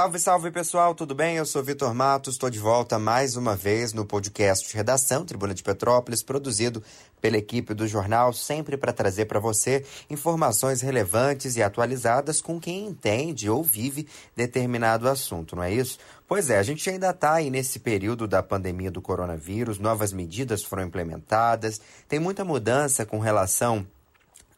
Salve, salve pessoal, tudo bem? Eu sou Vitor Matos, estou de volta mais uma vez no podcast de Redação Tribuna de Petrópolis, produzido pela equipe do jornal, sempre para trazer para você informações relevantes e atualizadas com quem entende ou vive determinado assunto, não é isso? Pois é, a gente ainda está aí nesse período da pandemia do coronavírus, novas medidas foram implementadas, tem muita mudança com relação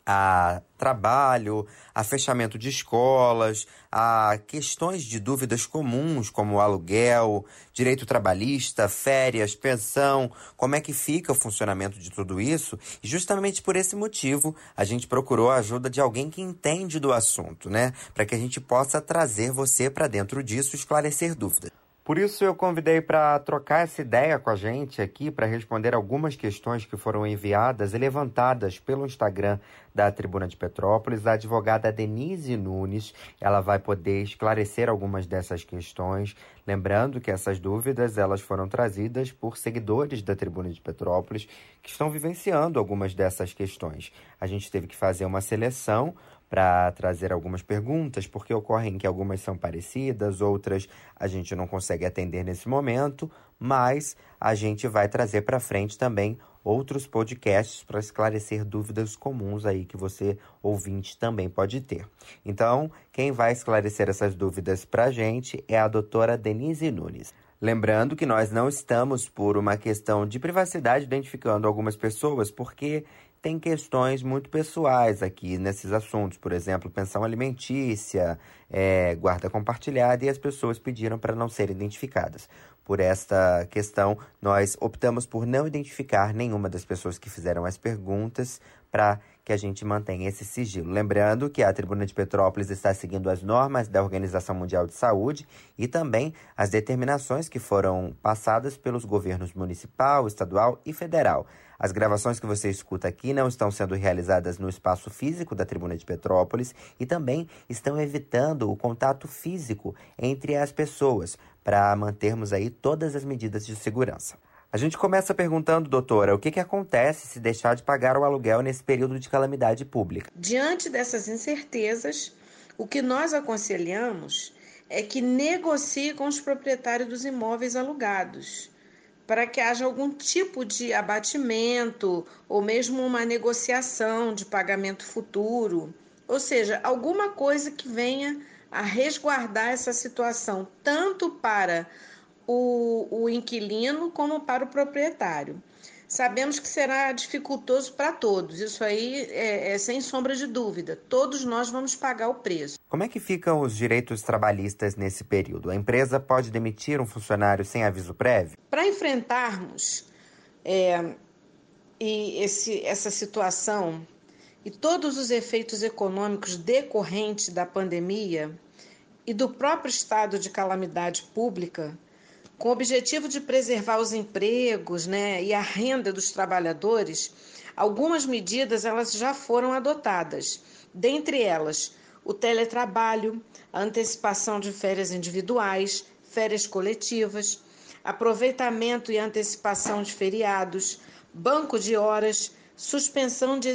a trabalho, a fechamento de escolas, a questões de dúvidas comuns como aluguel, direito trabalhista, férias, pensão, como é que fica o funcionamento de tudo isso? E justamente por esse motivo, a gente procurou a ajuda de alguém que entende do assunto, né? Para que a gente possa trazer você para dentro disso, esclarecer dúvidas. Por isso eu convidei para trocar essa ideia com a gente aqui para responder algumas questões que foram enviadas e levantadas pelo Instagram da Tribuna de Petrópolis, a advogada Denise Nunes. Ela vai poder esclarecer algumas dessas questões, lembrando que essas dúvidas elas foram trazidas por seguidores da Tribuna de Petrópolis que estão vivenciando algumas dessas questões. A gente teve que fazer uma seleção para trazer algumas perguntas, porque ocorrem que algumas são parecidas, outras a gente não consegue atender nesse momento, mas a gente vai trazer para frente também outros podcasts para esclarecer dúvidas comuns aí que você ouvinte também pode ter. Então, quem vai esclarecer essas dúvidas para a gente é a doutora Denise Nunes. Lembrando que nós não estamos por uma questão de privacidade identificando algumas pessoas, porque tem questões muito pessoais aqui nesses assuntos, por exemplo, pensão alimentícia, é, guarda compartilhada, e as pessoas pediram para não serem identificadas. Por esta questão, nós optamos por não identificar nenhuma das pessoas que fizeram as perguntas para que a gente mantenha esse sigilo. Lembrando que a Tribuna de Petrópolis está seguindo as normas da Organização Mundial de Saúde e também as determinações que foram passadas pelos governos municipal, estadual e federal. As gravações que você escuta aqui não estão sendo realizadas no espaço físico da Tribuna de Petrópolis e também estão evitando o contato físico entre as pessoas para mantermos aí todas as medidas de segurança. A gente começa perguntando, doutora, o que, que acontece se deixar de pagar o aluguel nesse período de calamidade pública? Diante dessas incertezas, o que nós aconselhamos é que negocie com os proprietários dos imóveis alugados, para que haja algum tipo de abatimento ou mesmo uma negociação de pagamento futuro, ou seja, alguma coisa que venha a resguardar essa situação, tanto para o, o inquilino como para o proprietário. Sabemos que será dificultoso para todos, isso aí é, é, sem sombra de dúvida. Todos nós vamos pagar o preço. Como é que ficam os direitos trabalhistas nesse período? A empresa pode demitir um funcionário sem aviso prévio? Para enfrentarmos é, e esse, essa situação e todos os efeitos econômicos decorrentes da pandemia e do próprio estado de calamidade pública, com o objetivo de preservar os empregos né, e a renda dos trabalhadores, algumas medidas elas já foram adotadas. Dentre elas, o teletrabalho, a antecipação de férias individuais, férias coletivas, aproveitamento e antecipação de feriados, banco de horas, suspensão de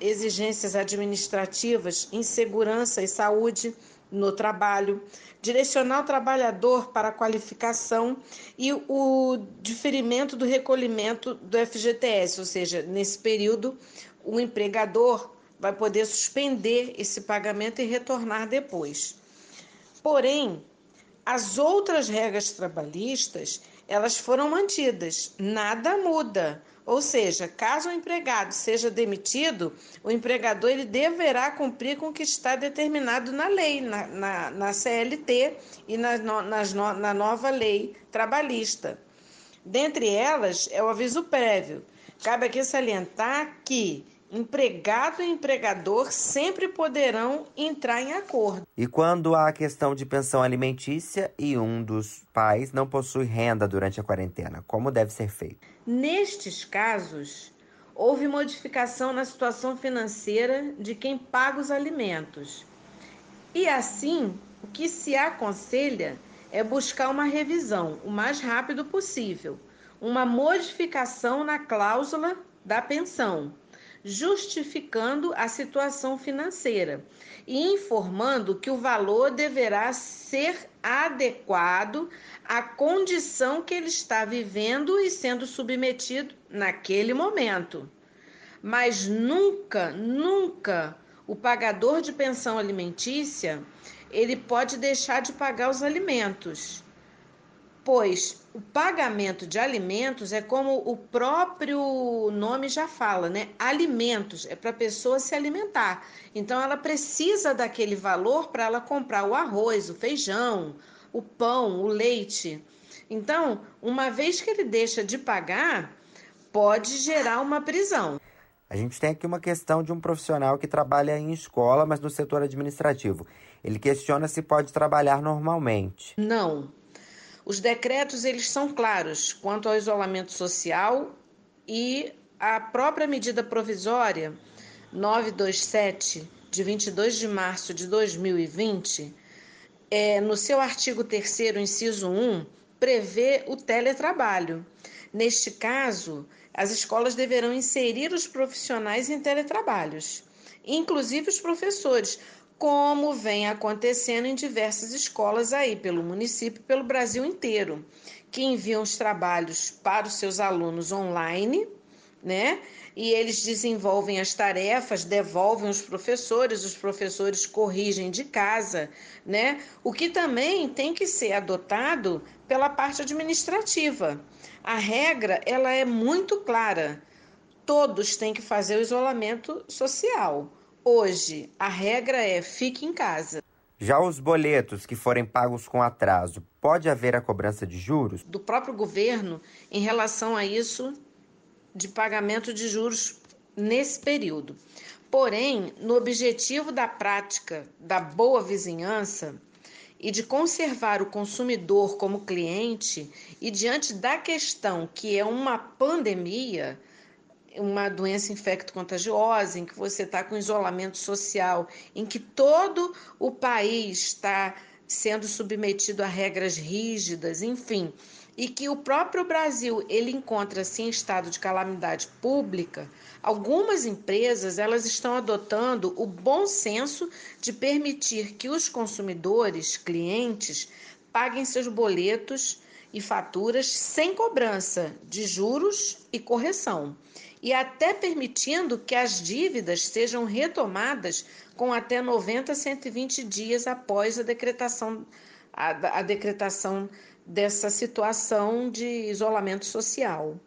exigências administrativas em segurança e saúde, no trabalho, direcionar o trabalhador para a qualificação e o diferimento do recolhimento do FGTS, ou seja, nesse período o empregador vai poder suspender esse pagamento e retornar depois. Porém, as outras regras trabalhistas, elas foram mantidas, nada muda. Ou seja, caso o empregado seja demitido, o empregador ele deverá cumprir com o que está determinado na lei, na, na, na CLT e na, nas, na nova lei trabalhista. Dentre elas é o aviso prévio. Cabe aqui salientar que empregado e empregador sempre poderão entrar em acordo. E quando há a questão de pensão alimentícia e um dos pais não possui renda durante a quarentena, como deve ser feito? Nestes casos, houve modificação na situação financeira de quem paga os alimentos. E assim, o que se aconselha é buscar uma revisão o mais rápido possível, uma modificação na cláusula da pensão justificando a situação financeira e informando que o valor deverá ser adequado à condição que ele está vivendo e sendo submetido naquele momento. Mas nunca, nunca o pagador de pensão alimentícia ele pode deixar de pagar os alimentos, pois o pagamento de alimentos é como o próprio nome já fala, né? Alimentos é para a pessoa se alimentar. Então ela precisa daquele valor para ela comprar o arroz, o feijão, o pão, o leite. Então, uma vez que ele deixa de pagar, pode gerar uma prisão. A gente tem aqui uma questão de um profissional que trabalha em escola, mas no setor administrativo. Ele questiona se pode trabalhar normalmente. Não, os decretos eles são claros quanto ao isolamento social e a própria medida provisória 927 de 22 de março de 2020, é, no seu artigo 3 inciso 1, prevê o teletrabalho. Neste caso, as escolas deverão inserir os profissionais em teletrabalhos, inclusive os professores, como vem acontecendo em diversas escolas aí pelo município, pelo Brasil inteiro, que enviam os trabalhos para os seus alunos online, né? E eles desenvolvem as tarefas, devolvem os professores, os professores corrigem de casa, né? O que também tem que ser adotado pela parte administrativa. A regra, ela é muito clara. Todos têm que fazer o isolamento social. Hoje, a regra é fique em casa. Já os boletos que forem pagos com atraso, pode haver a cobrança de juros? Do próprio governo em relação a isso de pagamento de juros nesse período. Porém, no objetivo da prática da boa vizinhança e de conservar o consumidor como cliente e diante da questão que é uma pandemia, uma doença infecto-contagiosa, em que você está com isolamento social, em que todo o país está sendo submetido a regras rígidas, enfim, e que o próprio Brasil ele encontra-se em estado de calamidade pública, algumas empresas elas estão adotando o bom senso de permitir que os consumidores, clientes, paguem seus boletos e faturas sem cobrança de juros e correção e até permitindo que as dívidas sejam retomadas com até 90 a 120 dias após a decretação, a, a decretação dessa situação de isolamento social.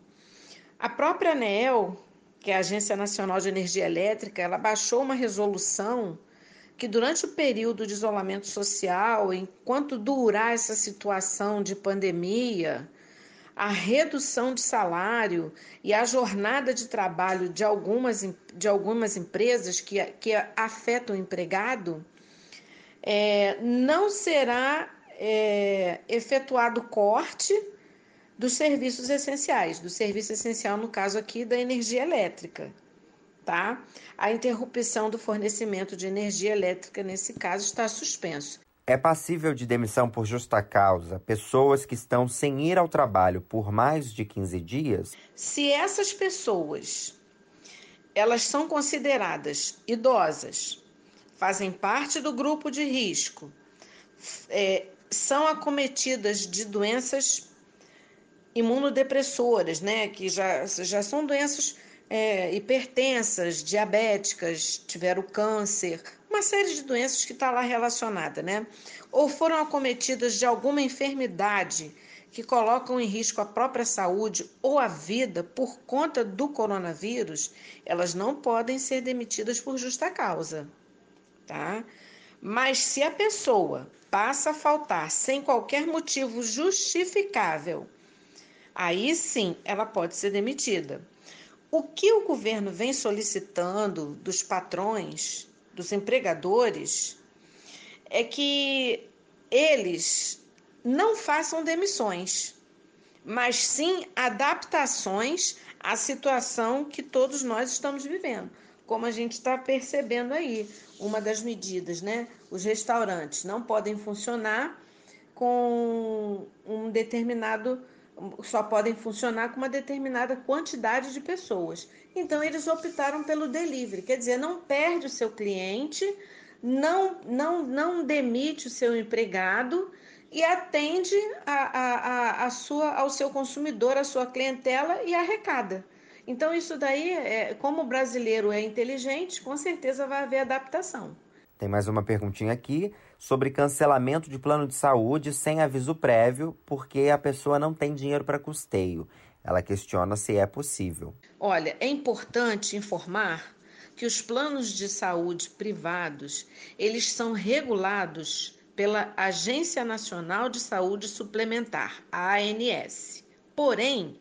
A própria ANEEL, que é a Agência Nacional de Energia Elétrica, ela baixou uma resolução que durante o período de isolamento social, enquanto durar essa situação de pandemia, a redução de salário e a jornada de trabalho de algumas, de algumas empresas que, que afetam o empregado, é, não será é, efetuado corte dos serviços essenciais, do serviço essencial, no caso aqui, da energia elétrica. Tá? A interrupção do fornecimento de energia elétrica, nesse caso, está suspenso. É passível de demissão por justa causa pessoas que estão sem ir ao trabalho por mais de 15 dias? Se essas pessoas elas são consideradas idosas, fazem parte do grupo de risco, é, são acometidas de doenças imunodepressoras, né, que já, já são doenças é, hipertensas, diabéticas, tiveram câncer, uma série de doenças que está lá relacionada, né? Ou foram acometidas de alguma enfermidade que colocam em risco a própria saúde ou a vida por conta do coronavírus, elas não podem ser demitidas por justa causa, tá? Mas se a pessoa passa a faltar sem qualquer motivo justificável, aí sim ela pode ser demitida. O que o governo vem solicitando dos patrões, dos empregadores, é que eles não façam demissões, mas sim adaptações à situação que todos nós estamos vivendo. Como a gente está percebendo aí, uma das medidas, né? Os restaurantes não podem funcionar com um determinado só podem funcionar com uma determinada quantidade de pessoas. Então eles optaram pelo delivery, quer dizer, não perde o seu cliente, não não não demite o seu empregado e atende a, a, a, sua, ao seu consumidor, à sua clientela e arrecada. Então, isso daí, é, como o brasileiro é inteligente, com certeza vai haver adaptação. Tem mais uma perguntinha aqui sobre cancelamento de plano de saúde sem aviso prévio, porque a pessoa não tem dinheiro para custeio. Ela questiona se é possível. Olha, é importante informar que os planos de saúde privados, eles são regulados pela Agência Nacional de Saúde Suplementar, a ANS. Porém,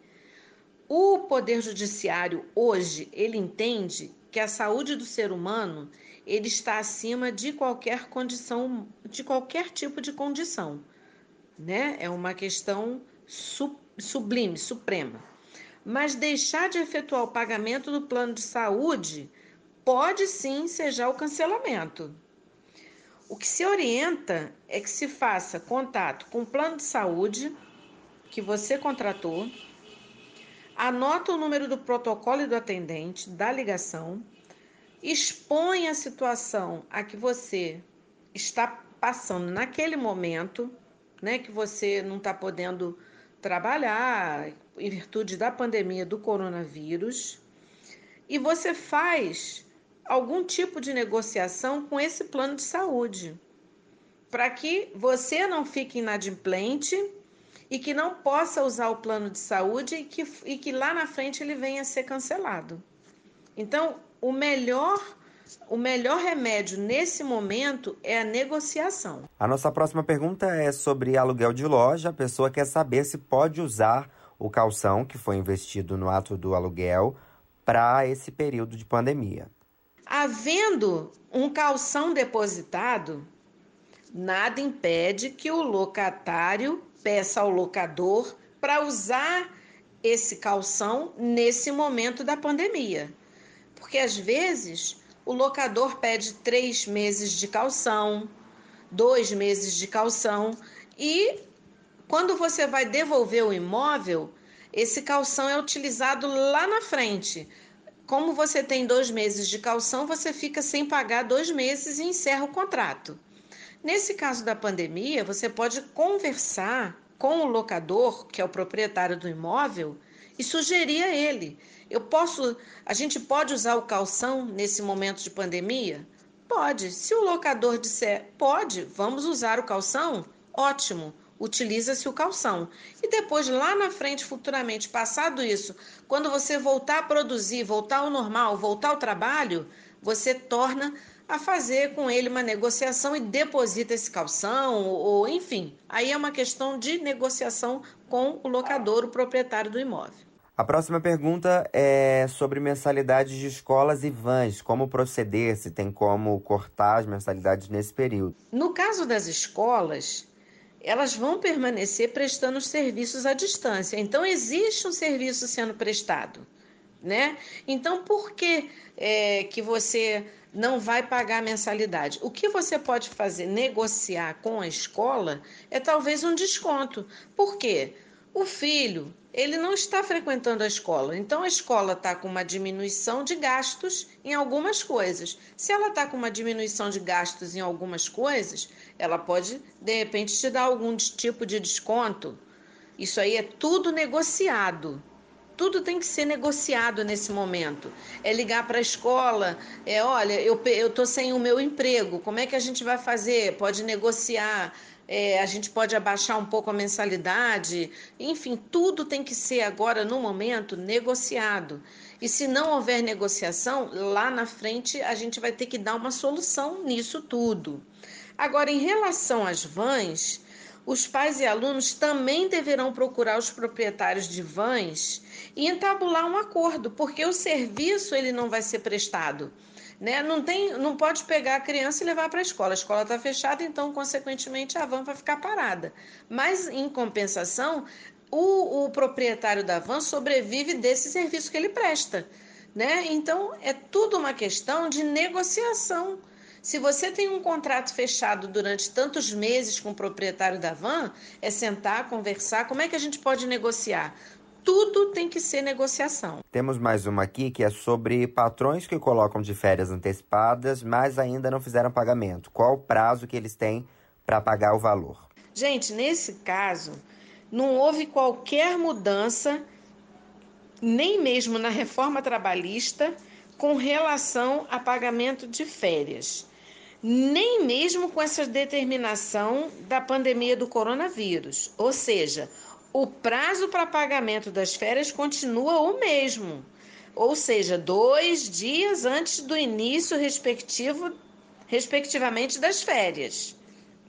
o Poder Judiciário hoje, ele entende que a saúde do ser humano, ele está acima de qualquer condição, de qualquer tipo de condição, né? É uma questão sublime, suprema. Mas deixar de efetuar o pagamento do plano de saúde pode sim ser já o cancelamento. O que se orienta é que se faça contato com o plano de saúde que você contratou, anota o número do protocolo e do atendente da ligação, expõe a situação a que você está passando naquele momento, né, que você não está podendo trabalhar em virtude da pandemia do coronavírus, e você faz algum tipo de negociação com esse plano de saúde, para que você não fique inadimplente e que não possa usar o plano de saúde e que, e que lá na frente ele venha a ser cancelado. Então, o melhor o melhor remédio nesse momento é a negociação. A nossa próxima pergunta é sobre aluguel de loja. A pessoa quer saber se pode usar o calção que foi investido no ato do aluguel para esse período de pandemia. Havendo um calção depositado, nada impede que o locatário peça ao locador para usar esse calção nesse momento da pandemia. Porque às vezes o locador pede três meses de calção, dois meses de calção e quando você vai devolver o imóvel, esse calção é utilizado lá na frente como você tem dois meses de calção, você fica sem pagar dois meses e encerra o contrato. Nesse caso da pandemia, você pode conversar com o locador, que é o proprietário do imóvel, e sugerir a ele: eu posso, a gente pode usar o calção nesse momento de pandemia? Pode. Se o locador disser pode, vamos usar o calção, ótimo utiliza-se o calção. E depois, lá na frente, futuramente, passado isso, quando você voltar a produzir, voltar ao normal, voltar ao trabalho, você torna a fazer com ele uma negociação e deposita esse calção, ou, enfim. Aí é uma questão de negociação com o locador, o proprietário do imóvel. A próxima pergunta é sobre mensalidades de escolas e vans. Como proceder? Se tem como cortar as mensalidades nesse período? No caso das escolas, elas vão permanecer prestando os serviços à distância. Então, existe um serviço sendo prestado. Né? Então, por que, é, que você não vai pagar a mensalidade? O que você pode fazer, negociar com a escola, é talvez um desconto. Por quê? O filho, ele não está frequentando a escola, então a escola está com uma diminuição de gastos em algumas coisas. Se ela está com uma diminuição de gastos em algumas coisas, ela pode, de repente, te dar algum tipo de desconto. Isso aí é tudo negociado. Tudo tem que ser negociado nesse momento. É ligar para a escola, é olha, eu estou sem o meu emprego, como é que a gente vai fazer? Pode negociar é, a gente pode abaixar um pouco a mensalidade, enfim, tudo tem que ser agora, no momento, negociado. E se não houver negociação, lá na frente a gente vai ter que dar uma solução nisso tudo. Agora, em relação às vans, os pais e alunos também deverão procurar os proprietários de vans e entabular um acordo, porque o serviço ele não vai ser prestado. Né? Não, tem, não pode pegar a criança e levar para a escola. A escola está fechada, então, consequentemente, a van vai ficar parada. Mas, em compensação, o, o proprietário da van sobrevive desse serviço que ele presta. Né? Então, é tudo uma questão de negociação. Se você tem um contrato fechado durante tantos meses com o proprietário da van, é sentar, conversar. Como é que a gente pode negociar? Tudo tem que ser negociação. Temos mais uma aqui que é sobre patrões que colocam de férias antecipadas, mas ainda não fizeram pagamento. Qual o prazo que eles têm para pagar o valor? Gente, nesse caso, não houve qualquer mudança, nem mesmo na reforma trabalhista, com relação a pagamento de férias, nem mesmo com essa determinação da pandemia do coronavírus. Ou seja, o prazo para pagamento das férias continua o mesmo, ou seja, dois dias antes do início respectivo, respectivamente das férias,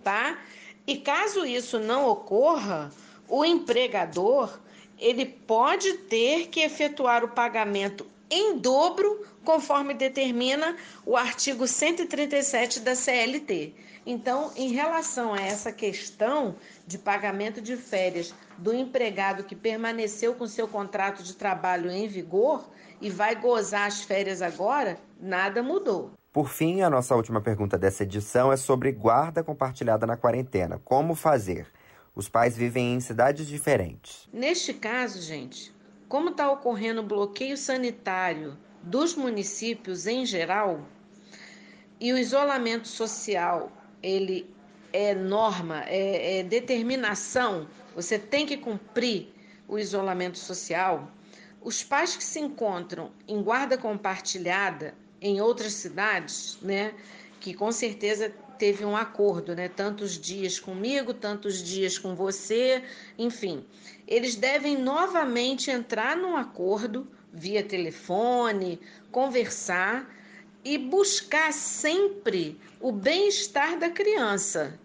tá? E caso isso não ocorra, o empregador ele pode ter que efetuar o pagamento em dobro, conforme determina o artigo 137 da CLT. Então, em relação a essa questão de pagamento de férias do empregado que permaneceu com seu contrato de trabalho em vigor e vai gozar as férias agora, nada mudou. Por fim, a nossa última pergunta dessa edição é sobre guarda compartilhada na quarentena. Como fazer? Os pais vivem em cidades diferentes. Neste caso, gente, como está ocorrendo o bloqueio sanitário dos municípios em geral e o isolamento social ele é norma, é, é determinação, você tem que cumprir o isolamento social. Os pais que se encontram em guarda compartilhada em outras cidades, né, que com certeza teve um acordo, né, tantos dias comigo, tantos dias com você, enfim, eles devem novamente entrar num acordo via telefone, conversar e buscar sempre o bem-estar da criança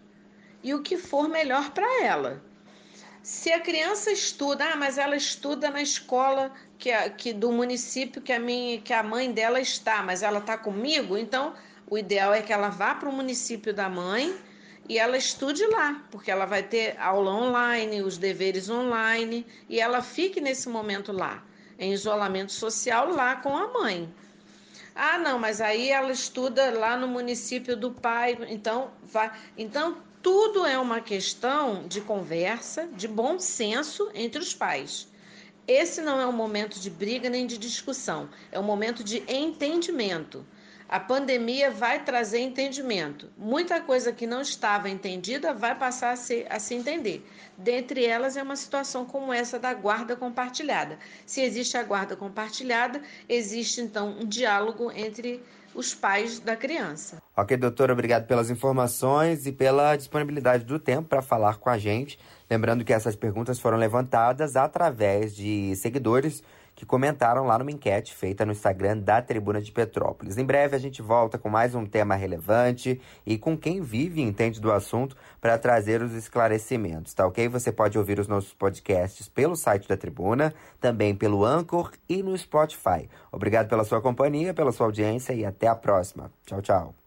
e o que for melhor para ela. Se a criança estuda, ah, mas ela estuda na escola que, que do município que a, minha, que a mãe dela está, mas ela está comigo, então o ideal é que ela vá para o município da mãe e ela estude lá, porque ela vai ter aula online, os deveres online, e ela fique nesse momento lá, em isolamento social lá com a mãe. Ah, não, mas aí ela estuda lá no município do pai, então vai. Então tudo é uma questão de conversa, de bom senso entre os pais. Esse não é um momento de briga nem de discussão, é um momento de entendimento. A pandemia vai trazer entendimento. Muita coisa que não estava entendida vai passar a, ser, a se entender. Dentre elas é uma situação como essa da guarda compartilhada. Se existe a guarda compartilhada, existe então um diálogo entre os pais da criança. Ok, doutora, obrigado pelas informações e pela disponibilidade do tempo para falar com a gente. Lembrando que essas perguntas foram levantadas através de seguidores que comentaram lá numa enquete feita no Instagram da Tribuna de Petrópolis. Em breve a gente volta com mais um tema relevante e com quem vive e entende do assunto para trazer os esclarecimentos, tá ok? Você pode ouvir os nossos podcasts pelo site da Tribuna, também pelo Anchor e no Spotify. Obrigado pela sua companhia, pela sua audiência e até a próxima. Tchau, tchau.